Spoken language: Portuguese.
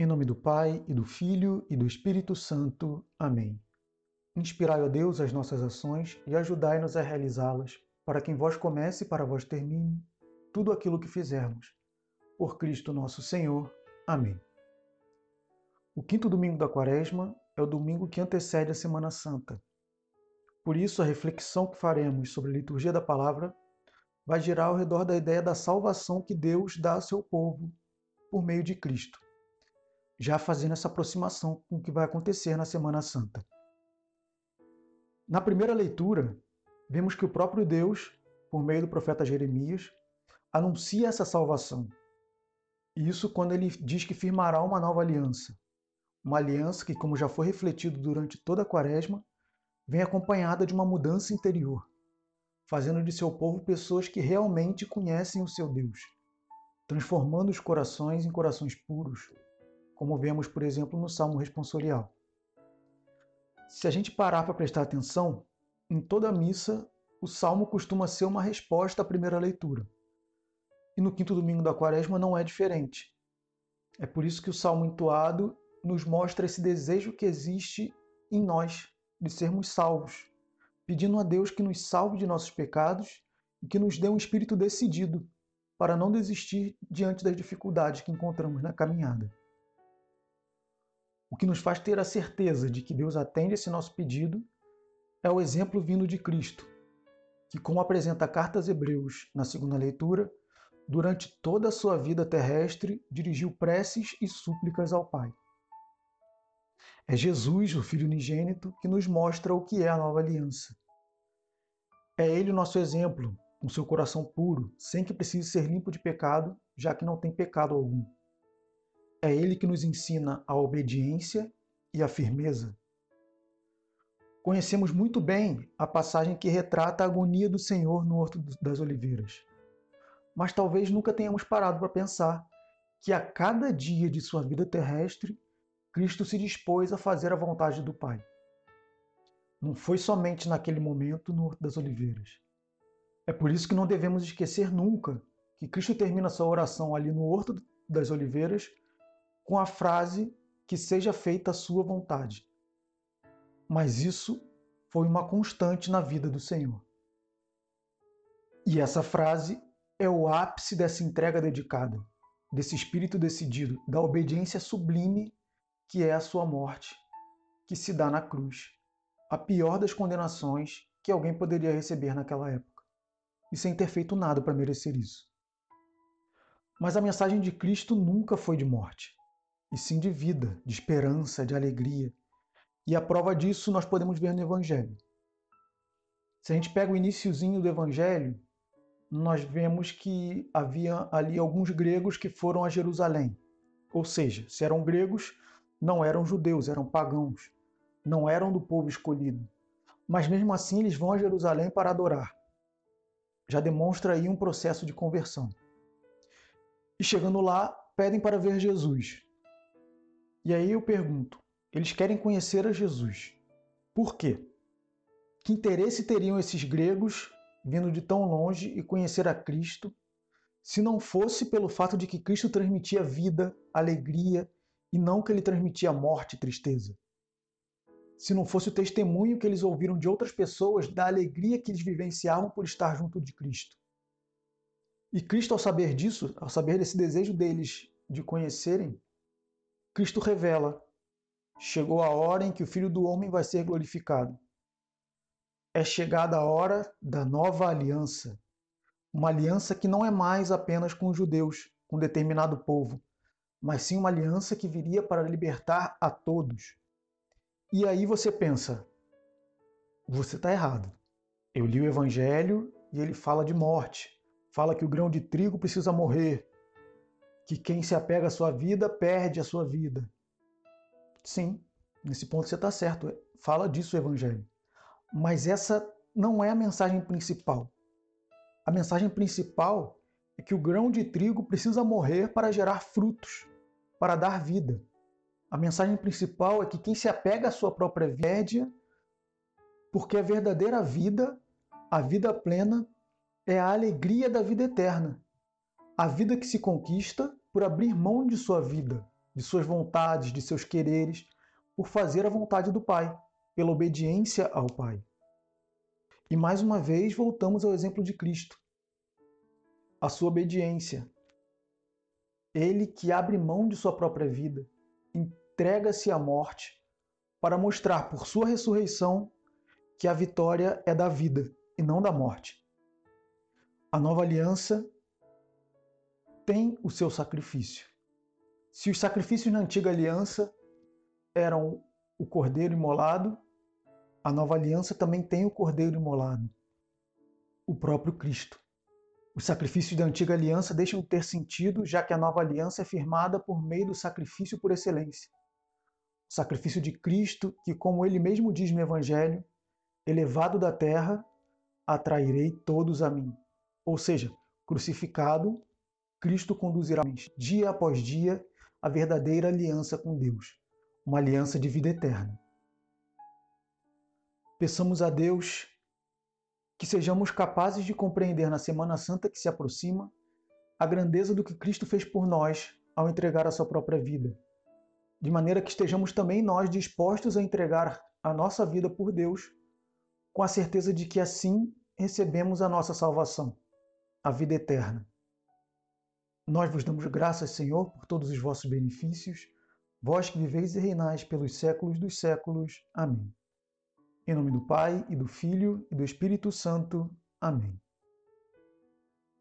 Em nome do Pai, e do Filho, e do Espírito Santo. Amém. Inspirai, ó Deus, as nossas ações e ajudai-nos a realizá-las, para que em vós comece e para vós termine tudo aquilo que fizermos. Por Cristo nosso Senhor. Amém. O quinto domingo da Quaresma é o domingo que antecede a Semana Santa. Por isso, a reflexão que faremos sobre a liturgia da palavra vai girar ao redor da ideia da salvação que Deus dá ao seu povo por meio de Cristo já fazendo essa aproximação com o que vai acontecer na Semana Santa. Na primeira leitura, vemos que o próprio Deus, por meio do profeta Jeremias, anuncia essa salvação. Isso quando ele diz que firmará uma nova aliança. Uma aliança que, como já foi refletido durante toda a quaresma, vem acompanhada de uma mudança interior, fazendo de seu povo pessoas que realmente conhecem o seu Deus, transformando os corações em corações puros, como vemos, por exemplo, no Salmo responsorial. Se a gente parar para prestar atenção, em toda a missa, o salmo costuma ser uma resposta à primeira leitura. E no quinto domingo da quaresma não é diferente. É por isso que o salmo entoado nos mostra esse desejo que existe em nós de sermos salvos, pedindo a Deus que nos salve de nossos pecados e que nos dê um espírito decidido para não desistir diante das dificuldades que encontramos na caminhada. O que nos faz ter a certeza de que Deus atende esse nosso pedido é o exemplo vindo de Cristo, que, como apresenta a carta aos Hebreus na segunda leitura, durante toda a sua vida terrestre dirigiu preces e súplicas ao Pai. É Jesus, o Filho unigênito, que nos mostra o que é a nova aliança. É Ele o nosso exemplo, com seu coração puro, sem que precise ser limpo de pecado, já que não tem pecado algum. É ele que nos ensina a obediência e a firmeza. Conhecemos muito bem a passagem que retrata a agonia do Senhor no Horto das Oliveiras. Mas talvez nunca tenhamos parado para pensar que a cada dia de sua vida terrestre, Cristo se dispôs a fazer a vontade do Pai. Não foi somente naquele momento no Horto das Oliveiras. É por isso que não devemos esquecer nunca que Cristo termina sua oração ali no Horto das Oliveiras com a frase que seja feita a sua vontade. Mas isso foi uma constante na vida do Senhor. E essa frase é o ápice dessa entrega dedicada, desse espírito decidido, da obediência sublime que é a sua morte, que se dá na cruz, a pior das condenações que alguém poderia receber naquela época, e sem ter feito nada para merecer isso. Mas a mensagem de Cristo nunca foi de morte e sim de vida, de esperança, de alegria. E a prova disso nós podemos ver no Evangelho. Se a gente pega o iníciozinho do Evangelho, nós vemos que havia ali alguns gregos que foram a Jerusalém. Ou seja, se eram gregos, não eram judeus, eram pagãos, não eram do povo escolhido. Mas mesmo assim eles vão a Jerusalém para adorar. Já demonstra aí um processo de conversão. E chegando lá, pedem para ver Jesus. E aí eu pergunto: eles querem conhecer a Jesus. Por quê? Que interesse teriam esses gregos vindo de tão longe e conhecer a Cristo, se não fosse pelo fato de que Cristo transmitia vida, alegria e não que ele transmitia morte e tristeza? Se não fosse o testemunho que eles ouviram de outras pessoas da alegria que eles vivenciavam por estar junto de Cristo? E Cristo, ao saber disso, ao saber desse desejo deles de conhecerem, Cristo revela: chegou a hora em que o Filho do Homem vai ser glorificado. É chegada a hora da nova aliança. Uma aliança que não é mais apenas com os judeus, com determinado povo, mas sim uma aliança que viria para libertar a todos. E aí você pensa: você está errado. Eu li o Evangelho e ele fala de morte, fala que o grão de trigo precisa morrer, que quem se apega à sua vida perde a sua vida. Sim, nesse ponto você está certo. Fala disso o Evangelho. Mas essa não é a mensagem principal. A mensagem principal é que o grão de trigo precisa morrer para gerar frutos, para dar vida. A mensagem principal é que quem se apega à sua própria vida, porque a verdadeira vida, a vida plena, é a alegria da vida eterna. A vida que se conquista por abrir mão de sua vida, de suas vontades, de seus quereres, por fazer a vontade do Pai, pela obediência ao Pai. E mais uma vez voltamos ao exemplo de Cristo. A sua obediência. Ele que abre mão de sua própria vida, entrega-se à morte para mostrar por sua ressurreição que a vitória é da vida e não da morte. A nova aliança tem o seu sacrifício. Se os sacrifícios na antiga aliança eram o cordeiro imolado, a nova aliança também tem o cordeiro imolado, o próprio Cristo. Os sacrifícios da antiga aliança deixam de ter sentido, já que a nova aliança é firmada por meio do sacrifício por excelência. O sacrifício de Cristo, que, como ele mesmo diz no Evangelho, elevado da terra, atrairei todos a mim. Ou seja, crucificado, Cristo conduzirá dia após dia a verdadeira aliança com Deus, uma aliança de vida eterna. Peçamos a Deus que sejamos capazes de compreender na Semana Santa que se aproxima a grandeza do que Cristo fez por nós ao entregar a sua própria vida, de maneira que estejamos também nós dispostos a entregar a nossa vida por Deus, com a certeza de que assim recebemos a nossa salvação, a vida eterna. Nós vos damos graças, Senhor, por todos os vossos benefícios, vós que viveis e reinais pelos séculos dos séculos. Amém. Em nome do Pai, e do Filho, e do Espírito Santo. Amém.